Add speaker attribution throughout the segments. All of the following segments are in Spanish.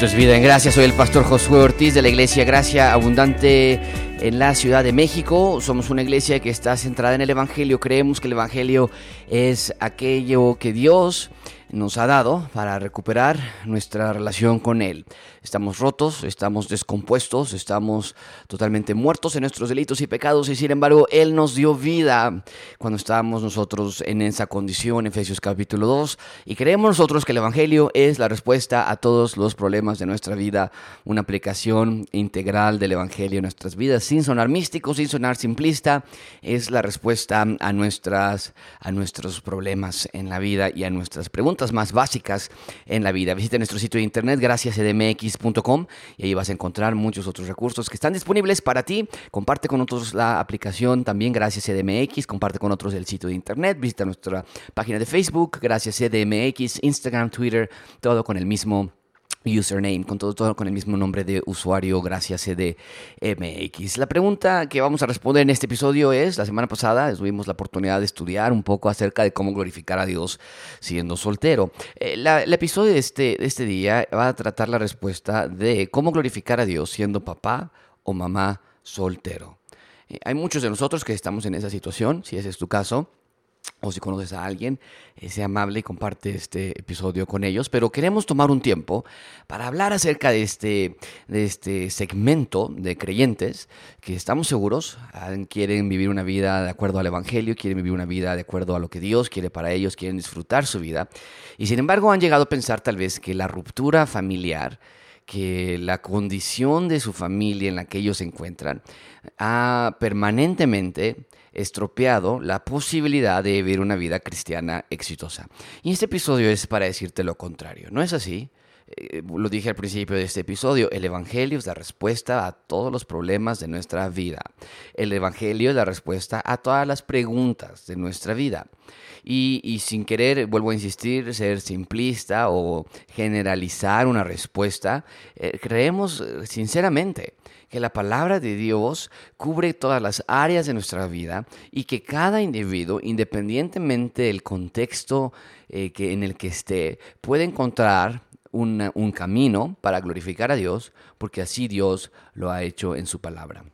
Speaker 1: Esto es Vida soy el pastor Josué Ortiz de la Iglesia Gracia Abundante en la Ciudad de México. Somos una iglesia que está centrada en el Evangelio. Creemos que el Evangelio es aquello que Dios nos ha dado para recuperar nuestra relación con Él. Estamos rotos, estamos descompuestos, estamos totalmente muertos en nuestros delitos y pecados y sin embargo Él nos dio vida cuando estábamos nosotros en esa condición, Efesios capítulo 2, y creemos nosotros que el Evangelio es la respuesta a todos los problemas de nuestra vida, una aplicación integral del Evangelio en nuestras vidas, sin sonar místico, sin sonar simplista, es la respuesta a, nuestras, a nuestros problemas en la vida y a nuestras preguntas más básicas en la vida. Visita nuestro sitio de internet graciascdmx.com y ahí vas a encontrar muchos otros recursos que están disponibles para ti. Comparte con otros la aplicación también Gracias CDMX, comparte con otros el sitio de internet, visita nuestra página de Facebook, Gracias CDMX, Instagram, Twitter, todo con el mismo username, con todo, con el mismo nombre de usuario, gracias CDMX. La pregunta que vamos a responder en este episodio es, la semana pasada tuvimos la oportunidad de estudiar un poco acerca de cómo glorificar a Dios siendo soltero. Eh, el episodio de este, de este día va a tratar la respuesta de cómo glorificar a Dios siendo papá o mamá soltero. Eh, hay muchos de nosotros que estamos en esa situación, si ese es tu caso o si conoces a alguien, eh, sea amable y comparte este episodio con ellos. Pero queremos tomar un tiempo para hablar acerca de este, de este segmento de creyentes que estamos seguros quieren vivir una vida de acuerdo al Evangelio, quieren vivir una vida de acuerdo a lo que Dios quiere para ellos, quieren disfrutar su vida. Y sin embargo han llegado a pensar tal vez que la ruptura familiar, que la condición de su familia en la que ellos se encuentran, ha permanentemente estropeado la posibilidad de vivir una vida cristiana exitosa. Y este episodio es para decirte lo contrario, ¿no es así? Eh, lo dije al principio de este episodio, el Evangelio es la respuesta a todos los problemas de nuestra vida. El Evangelio es la respuesta a todas las preguntas de nuestra vida. Y, sin querer, vuelvo a insistir, ser simplista o generalizar una respuesta, eh, creemos eh, sinceramente que la palabra de Dios cubre todas las áreas de nuestra vida y que cada individuo, independientemente del contexto que, en el que esté, puede encontrar un camino para glorificar a Dios, porque así Dios lo ha hecho en su palabra.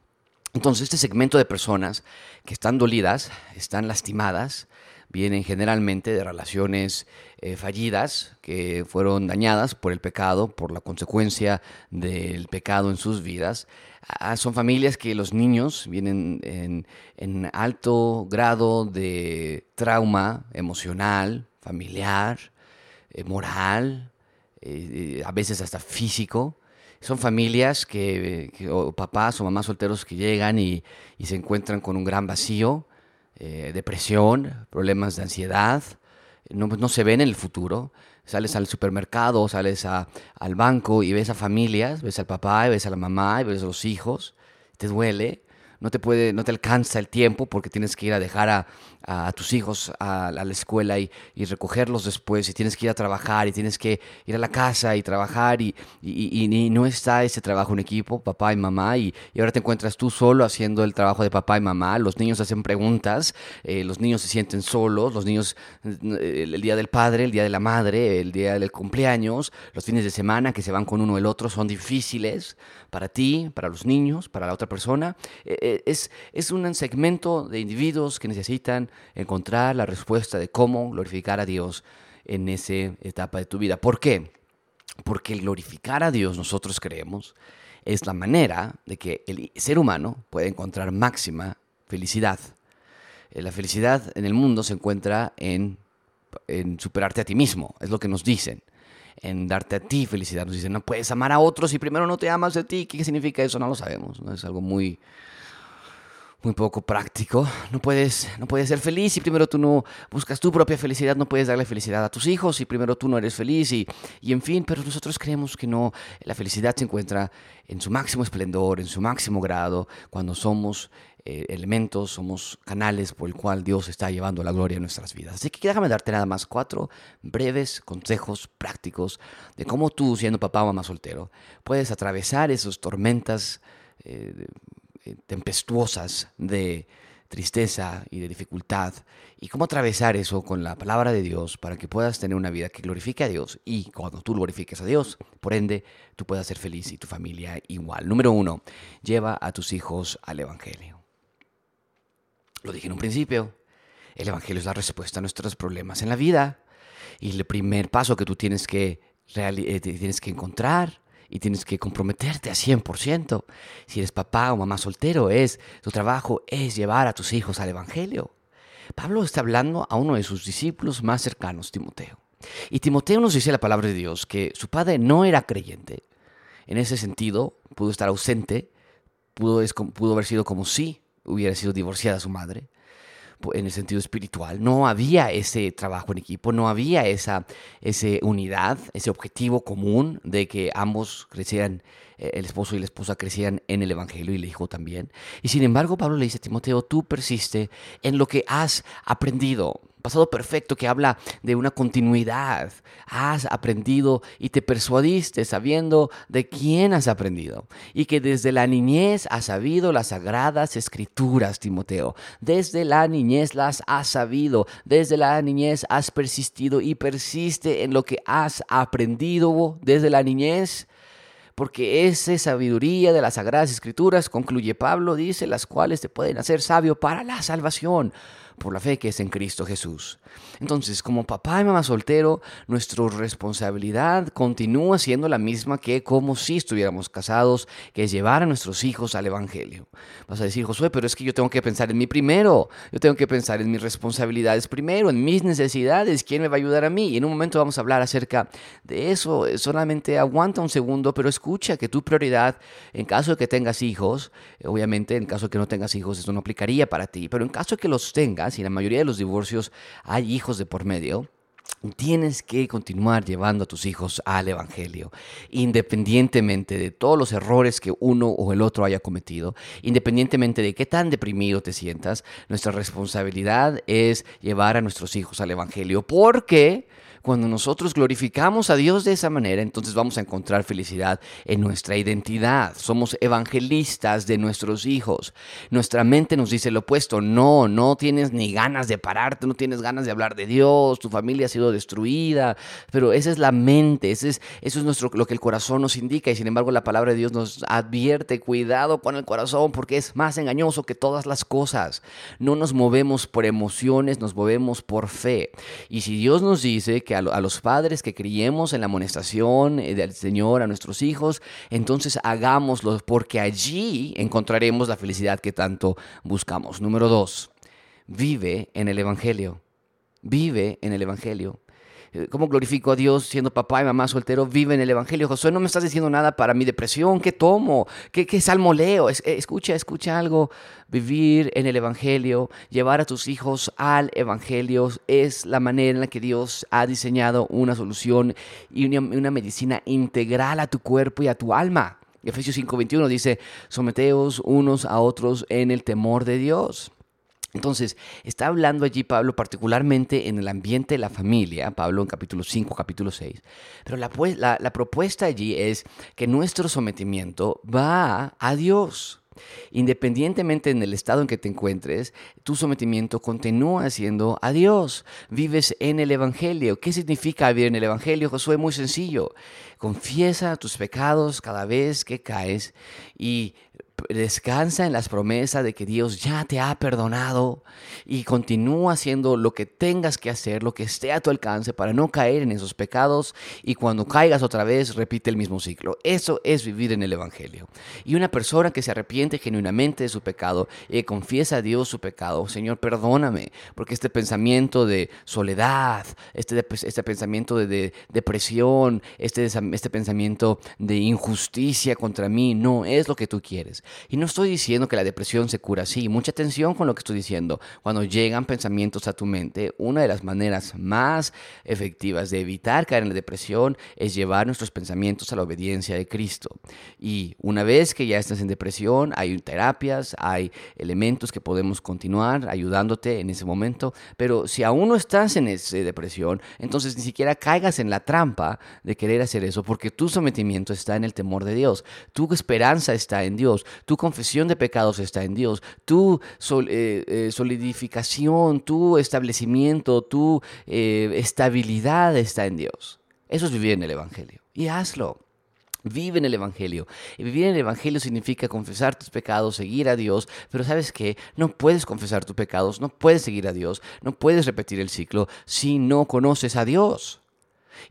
Speaker 1: Entonces, este segmento de personas que están dolidas, están lastimadas, vienen generalmente de relaciones eh, fallidas que fueron dañadas por el pecado, por la consecuencia del pecado en sus vidas. Ah, son familias que los niños vienen en, en alto grado de trauma emocional, familiar, eh, moral, eh, a veces hasta físico. Son familias que, o papás o mamás solteros que llegan y, se encuentran con un gran vacío, eh, depresión, problemas de ansiedad, no, no, se ven en el futuro. Sales al supermercado, sales al banco y ves a familias, ves al papá, y ves a la mamá, y ves a los hijos, te duele, no te puede, no te alcanza el tiempo porque tienes que ir a dejar a, a, tus hijos a, la escuela y, y, recogerlos después, y tienes que ir a trabajar, y tienes que ir a la casa y trabajar, y, y, no está ese trabajo en equipo, papá y mamá, y, ahora te encuentras tú solo haciendo el trabajo de papá y mamá, los niños hacen preguntas, eh, los niños se sienten solos, los niños, eh, el, día del padre, el día de la madre, el día del cumpleaños, los fines de semana que se van con uno o el otro son difíciles para ti, para los niños, para la otra persona. Eh, es, es un segmento de individuos que necesitan encontrar la respuesta de cómo glorificar a Dios en esa etapa de tu vida. ¿Por qué? Porque glorificar a Dios, nosotros creemos, es la manera de que el ser humano puede encontrar máxima felicidad. Eh, la felicidad en el mundo se encuentra en, en superarte a ti mismo, es lo que nos dicen en darte a ti felicidad. Nos dicen, no puedes amar a otros si primero no te amas a ti. ¿Qué significa eso? No lo sabemos. ¿no? Es algo muy, muy poco práctico. No puedes, no puedes ser feliz si primero tú no buscas tu propia felicidad, no puedes darle felicidad a tus hijos si primero tú no eres feliz y, y en fin, pero nosotros creemos que no, la felicidad se encuentra en su máximo esplendor, en su máximo grado, cuando somos eh, elementos, somos canales por el cual Dios está llevando la gloria a nuestras vidas. Así que déjame darte nada más cuatro breves consejos prácticos de cómo tú, siendo papá o mamá soltero, puedes atravesar esas tormentas. Eh, tempestuosas de, tristeza y de dificultad y cómo atravesar eso con la palabra de Dios para que puedas tener una vida que glorifique a Dios y cuando tú glorifiques a Dios, por ende, tú puedas ser feliz y tu familia igual. Número uno, lleva a tus hijos al Evangelio. Lo dije en un principio, el Evangelio es la respuesta a nuestros problemas en la vida y el primer paso que tú tienes que, eh, tienes que encontrar y tienes que comprometerte a 100%. Si eres papá o mamá soltero, es tu trabajo es llevar a tus hijos al evangelio. Pablo está hablando a uno de sus discípulos más cercanos, Timoteo. Y Timoteo nos dice la palabra de Dios que su padre no era creyente. En ese sentido, pudo estar ausente, pudo, pudo haber sido como si hubiera sido divorciada su madre en el sentido espiritual. No había ese trabajo en equipo, no había esa, esa unidad, ese objetivo común de que ambos crecieran, el esposo y la esposa crecieran en el Evangelio y el hijo también. Y sin embargo, Pablo le dice a Timoteo, tú persiste en lo que has aprendido pasado perfecto que habla de una continuidad. Has aprendido y te persuadiste sabiendo de quién has aprendido y que desde la niñez has sabido las sagradas escrituras, Timoteo. Desde la niñez las has sabido, desde la niñez has persistido y persiste en lo que has aprendido desde la niñez porque esa sabiduría de las sagradas escrituras, concluye Pablo, dice, las cuales te pueden hacer sabio para la salvación por la fe que es en Cristo Jesús. Entonces, como papá y mamá soltero, nuestra responsabilidad continúa siendo la misma que como si estuviéramos casados, que es llevar a nuestros hijos al Evangelio. Vas a decir, Josué, pero es que yo tengo que pensar en mí primero, yo tengo que pensar en mis responsabilidades primero, en mis necesidades, quién me va a ayudar a mí. Y en un momento vamos a hablar acerca de eso, solamente aguanta un segundo, pero escucha que tu prioridad, en caso de que tengas hijos, obviamente en caso de que no tengas hijos, esto no aplicaría para ti, pero en caso de que los tengas, y la mayoría de los divorcios hay hijos de por medio, Tienes que continuar llevando a tus hijos al Evangelio, independientemente de todos los errores que uno o el otro haya cometido, independientemente de qué tan deprimido te sientas, nuestra responsabilidad es llevar a nuestros hijos al Evangelio, porque cuando nosotros glorificamos a Dios de esa manera, entonces vamos a encontrar felicidad en nuestra identidad. Somos evangelistas de nuestros hijos. Nuestra mente nos dice lo opuesto. No, no tienes ni ganas de pararte, no tienes ganas de hablar de Dios, tu familia ha sido destruida. Pero esa es la mente, ese es, eso es nuestro, lo que el corazón nos indica. Y sin embargo la palabra de Dios nos advierte, cuidado con el corazón porque es más engañoso que todas las cosas. No nos movemos por emociones, nos movemos por fe. Y si Dios nos dice que a, los padres que criemos en la amonestación eh, del Señor a nuestros hijos, entonces hagámoslo porque allí encontraremos la felicidad que tanto buscamos. Número dos, vive en el Evangelio. Vive en el Evangelio. Eh, ¿Cómo glorifico a Dios siendo papá y mamá soltero? Vive en el Evangelio. Josué, no me estás diciendo nada para mi depresión. ¿Qué tomo? ¿Qué, salmo leo? Eh, escucha, escucha algo. Vivir en el Evangelio, llevar a tus hijos al Evangelio es la manera en la que Dios ha diseñado una solución y una, una medicina integral a tu cuerpo y a tu alma. Efesios 5:21 dice, someteos unos a otros en el temor de Dios. Entonces, está hablando allí Pablo particularmente en el ambiente de la familia, Pablo en capítulo 5, capítulo 6, pero la, propuesta allí es que nuestro sometimiento va a Dios. Independientemente en el estado en que te encuentres, tu sometimiento continúa siendo a Dios. Vives en el Evangelio. ¿Qué significa vivir en el Evangelio? Josué, muy sencillo. Confiesa tus pecados cada vez que caes y descansa en las promesas de que Dios ya te ha perdonado y continúa haciendo lo que tengas que hacer, lo que esté a tu alcance para no caer en esos pecados y cuando caigas otra vez repite el mismo ciclo. Eso es vivir en el Evangelio. Y una persona que se arrepiente genuinamente de su pecado y confiesa a Dios su pecado, Señor, perdóname, porque este pensamiento de soledad, este, este pensamiento de, depresión, este, este pensamiento de injusticia contra mí, no es lo que tú quieres. Y no estoy diciendo que la depresión se cura así. Mucha atención con lo que estoy diciendo. Cuando llegan pensamientos a tu mente, una de las maneras más efectivas de evitar caer en la depresión es llevar nuestros pensamientos a la obediencia de Cristo. Y una vez que ya estás en depresión, hay terapias, hay elementos que podemos continuar ayudándote en ese momento. Pero si aún no estás en esa depresión, entonces ni siquiera caigas en la trampa de querer hacer eso, porque tu sometimiento está en el temor de Dios. Tu esperanza está en Dios tu confesión de pecados está en Dios, tu eh, eh, solidificación, tu establecimiento, tu eh, estabilidad está en Dios. Eso es vivir en el Evangelio. Y hazlo. Vive en el Evangelio. Y vivir en el Evangelio significa confesar tus pecados, seguir a Dios, pero sabes qué, no puedes confesar tus pecados, no puedes seguir a Dios, no puedes repetir el ciclo si no conoces a Dios.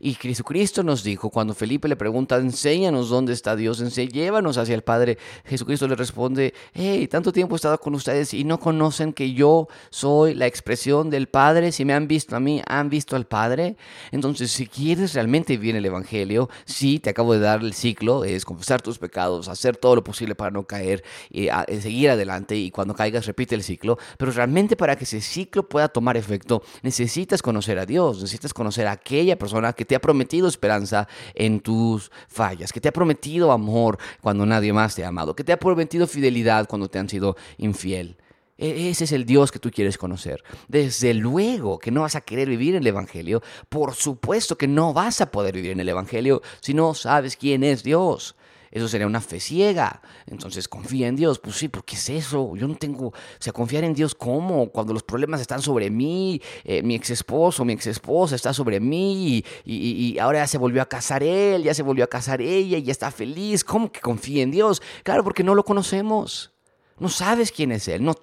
Speaker 1: Y Jesucristo nos dijo, cuando Felipe le pregunta, enséñanos dónde está Dios, llévanos hacia el Padre, Jesucristo le responde, hey, tanto tiempo he estado con ustedes y no conocen que yo soy la expresión del Padre, si me han visto a mí, han visto al Padre. Entonces, si quieres realmente vivir el Evangelio, sí, te acabo de dar el ciclo, es confesar tus pecados, hacer todo lo posible para no caer, y seguir adelante y cuando caigas repite el ciclo, pero realmente para que ese ciclo pueda tomar efecto, necesitas conocer a Dios, necesitas conocer a aquella persona que te ha prometido esperanza en tus fallas, que te ha prometido amor cuando nadie más te ha amado, que te ha prometido fidelidad cuando te han sido infiel. E-, ese es el Dios que tú quieres conocer. Desde luego que no vas a querer vivir en el Evangelio. Por supuesto que no vas a poder vivir en el Evangelio si no sabes quién es Dios. Eso sería una fe ciega. Entonces, confía en Dios. Pues sí, pero ¿qué es eso? Yo no tengo, o sea, confiar en Dios cómo? Cuando los problemas están sobre mí, eh, mi ex esposo, mi ex esposa está sobre mí y, y, ahora ya se volvió a casar él, ya se volvió a casar ella y ya está feliz. ¿Cómo que confía en Dios? Claro, porque no lo conocemos. No sabes quién es Él, no,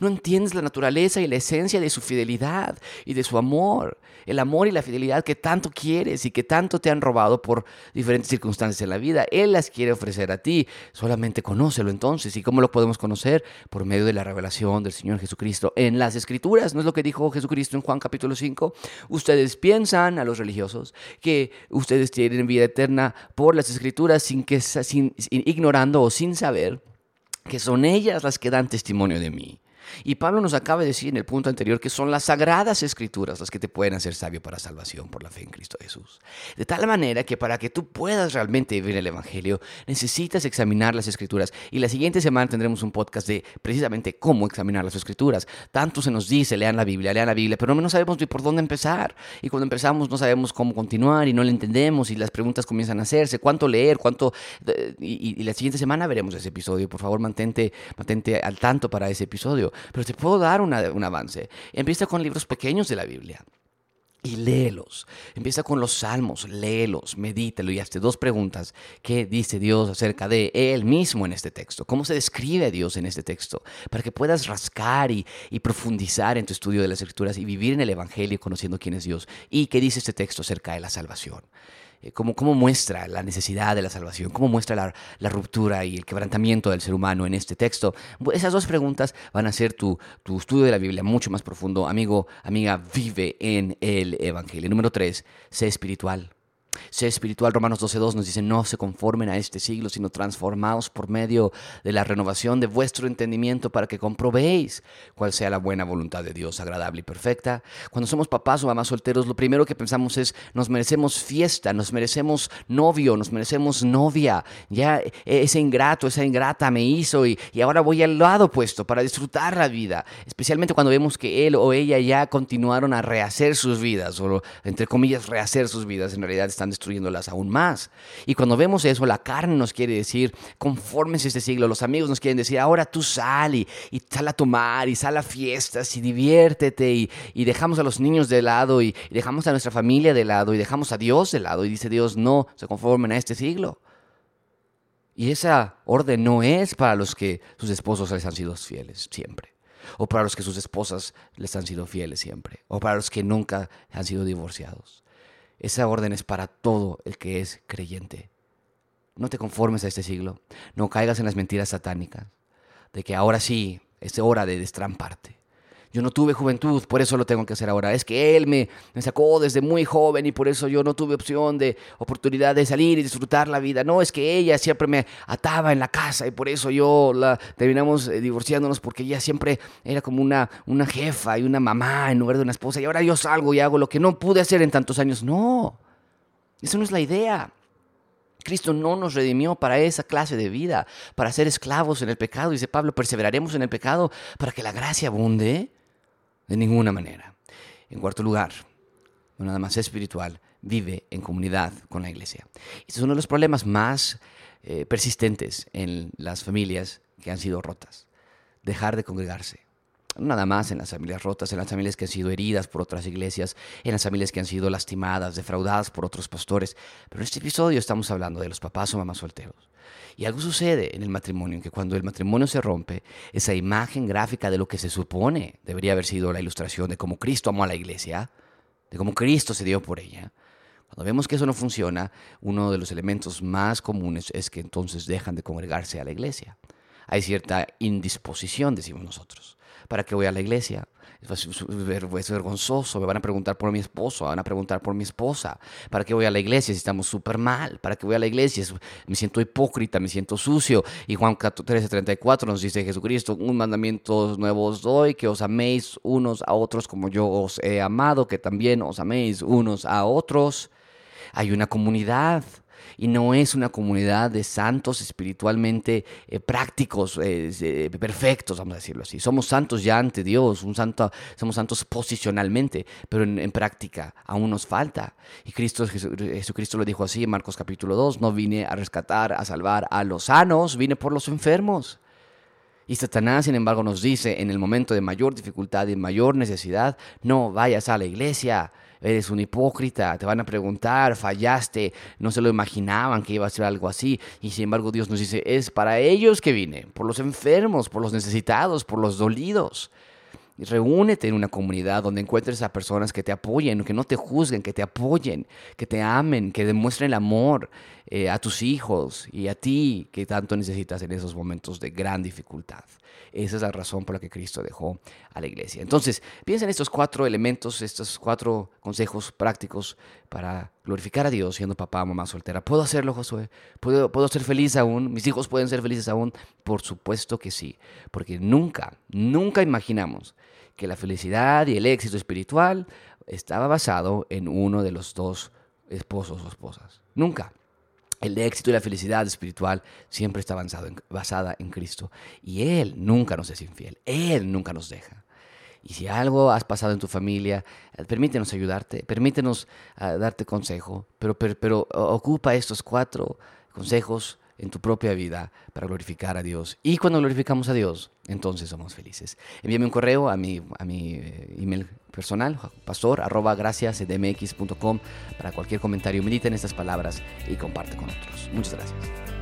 Speaker 1: no, entiendes la naturaleza y la esencia de su fidelidad y de su amor. El amor y la fidelidad que tanto quieres y que tanto te han robado por diferentes circunstancias en la vida. Él las quiere ofrecer a ti. Solamente conócelo entonces. ¿Y cómo lo podemos conocer? Por medio de la revelación del Señor Jesucristo en las Escrituras. ¿No es lo que dijo Jesucristo en Juan capítulo 5? Ustedes piensan a los religiosos que ustedes tienen vida eterna por las Escrituras sin que, sin, ignorando o sin saber que son ellas las que dan testimonio de mí. Y Pablo nos acaba de decir en el punto anterior que son las sagradas escrituras las que te pueden hacer sabio para salvación por la fe en Cristo Jesús. De tal manera que para que tú puedas realmente vivir el Evangelio, necesitas examinar las escrituras. Y la siguiente semana tendremos un podcast de precisamente cómo examinar las escrituras. Tanto se nos dice, lean la Biblia, lean la Biblia, pero no sabemos ni por dónde empezar. Y cuando empezamos no sabemos cómo continuar y no le entendemos y las preguntas comienzan a hacerse, cuánto leer, cuánto... Y, la siguiente semana veremos ese episodio. Por favor, mantente, mantente al tanto para ese episodio pero te puedo dar un avance. Empieza con libros pequeños de la Biblia y léelos. Empieza con los salmos, léelos, medítelo y hazte dos preguntas. ¿Qué dice Dios acerca de Él mismo en este texto? ¿Cómo se describe a Dios en este texto? Para que puedas rascar y, y, profundizar en tu estudio de las Escrituras y vivir en el Evangelio conociendo quién es Dios. ¿Y qué dice este texto acerca de la salvación? Eh, cómo, muestra la necesidad de la salvación, cómo muestra la, la, ruptura y el quebrantamiento del ser humano en este texto. Esas dos preguntas van a ser tu, tu estudio de la Biblia mucho más profundo. Amigo, amiga, vive en el Evangelio. Número tres, sé espiritual. Sé espiritual, Romanos 12.2 nos dice, no se conformen a este siglo, sino transformaos por medio de la renovación de vuestro entendimiento para que comprobéis cuál sea la buena voluntad de Dios, agradable y perfecta. Cuando somos papás o mamás solteros, lo primero que pensamos es, nos merecemos fiesta, nos merecemos novio, nos merecemos novia. Ya ese ingrato, esa ingrata me hizo y, y ahora voy al lado opuesto para disfrutar la vida. Especialmente cuando vemos que él o ella ya continuaron a rehacer sus vidas, o entre comillas, rehacer sus vidas, en realidad están destruyéndolas aún más. Y cuando vemos eso, la carne nos quiere decir, conformes este siglo, los amigos nos quieren decir, ahora tú sal y, sal a tomar y sal a fiestas y diviértete y, y dejamos a los niños de lado y, y dejamos a nuestra familia de lado y dejamos a Dios de lado y dice Dios, no se conformen a este siglo. Y esa orden no es para los que sus esposos les han sido fieles siempre, o para los que sus esposas les han sido fieles siempre, o para los que nunca han sido divorciados. Esa orden es para todo el que es creyente. No te conformes a este siglo, no caigas en las mentiras satánicas, de que ahora sí es hora de destramparte. Yo no tuve juventud, por eso lo tengo que hacer ahora. Es que Él me, sacó desde muy joven y por eso yo no tuve opción de oportunidad de salir y disfrutar la vida. No, es que ella siempre me ataba en la casa y por eso yo la terminamos eh, divorciándonos porque ella siempre era como una, una jefa y una mamá en lugar de una esposa. Y ahora yo salgo y hago lo que no pude hacer en tantos años. No, eso no es la idea. Cristo no nos redimió para esa clase de vida, para ser esclavos en el pecado. Dice Pablo, perseveraremos en el pecado para que la gracia abunde. De ninguna manera. En cuarto lugar, no nada más espiritual, vive en comunidad con la iglesia. Este es uno de los problemas más eh, persistentes en las familias que han sido rotas. Dejar de congregarse. Nada más en las familias rotas, en las familias que han sido heridas por otras iglesias, en las familias que han sido lastimadas, defraudadas por otros pastores. Pero en este episodio estamos hablando de los papás o mamás solteros. Y algo sucede en el matrimonio, que cuando el matrimonio se rompe, esa imagen gráfica de lo que se supone debería haber sido la ilustración de cómo Cristo amó a la iglesia, de cómo Cristo se dio por ella, cuando vemos que eso no funciona, uno de los elementos más comunes es que entonces dejan de congregarse a la iglesia. Hay cierta indisposición, decimos nosotros. ¿Para qué voy a la iglesia? Es vergonzoso, me van a preguntar por mi esposo, van a preguntar por mi esposa. ¿Para qué voy a la iglesia si estamos súper mal? ¿Para qué voy a la iglesia? Me siento hipócrita, me siento sucio. Y Juan 13:34 nos dice Jesucristo, un mandamiento nuevo os doy, que os améis unos a otros como yo os he amado, que también os améis unos a otros. Hay una comunidad y no es una comunidad de santos espiritualmente eh, prácticos, eh, perfectos, vamos a decirlo así. Somos santos ya ante Dios, un santo, somos santos posicionalmente, pero en, práctica aún nos falta. Y Cristo, Jesucristo lo dijo así en Marcos capítulo 2, no vine a rescatar, a salvar a los sanos, vine por los enfermos. Y Satanás, sin embargo, nos dice en el momento de mayor dificultad y mayor necesidad, no vayas a la iglesia, eres un hipócrita, te van a preguntar, fallaste, no se lo imaginaban que iba a ser algo así. Y sin embargo Dios nos dice, es para ellos que vine, por los enfermos, por los necesitados, por los dolidos. Reúnete en una comunidad donde encuentres a personas que te apoyen, que no te juzguen, que te apoyen, que te amen, que demuestren el amor eh, a tus hijos y a ti que tanto necesitas en esos momentos de gran dificultad. Esa es la razón por la que Cristo dejó a la iglesia. Entonces, piensa en estos cuatro elementos, estos cuatro consejos prácticos para glorificar a Dios siendo papá o mamá soltera. ¿Puedo hacerlo, Josué? ¿Puedo, ¿Puedo ser feliz aún? ¿Mis hijos pueden ser felices aún? Por supuesto que sí, porque nunca, nunca imaginamos que la felicidad y el éxito espiritual estaba basado en uno de los dos esposos o esposas. Nunca. El éxito y la felicidad espiritual siempre está basada en Cristo. Y Él nunca nos es infiel. Él nunca nos deja. Y si algo has pasado en tu familia, eh, permítenos ayudarte, permítenos ah, darte consejo, pero, pero ocupa estos cuatro consejos en tu propia vida para glorificar a Dios. Y cuando glorificamos a Dios, entonces somos felices. Envíame un correo a mi, a mi eh, email personal, pastor, para cualquier comentario. Medita en estas palabras y comparte con otros. Muchas gracias.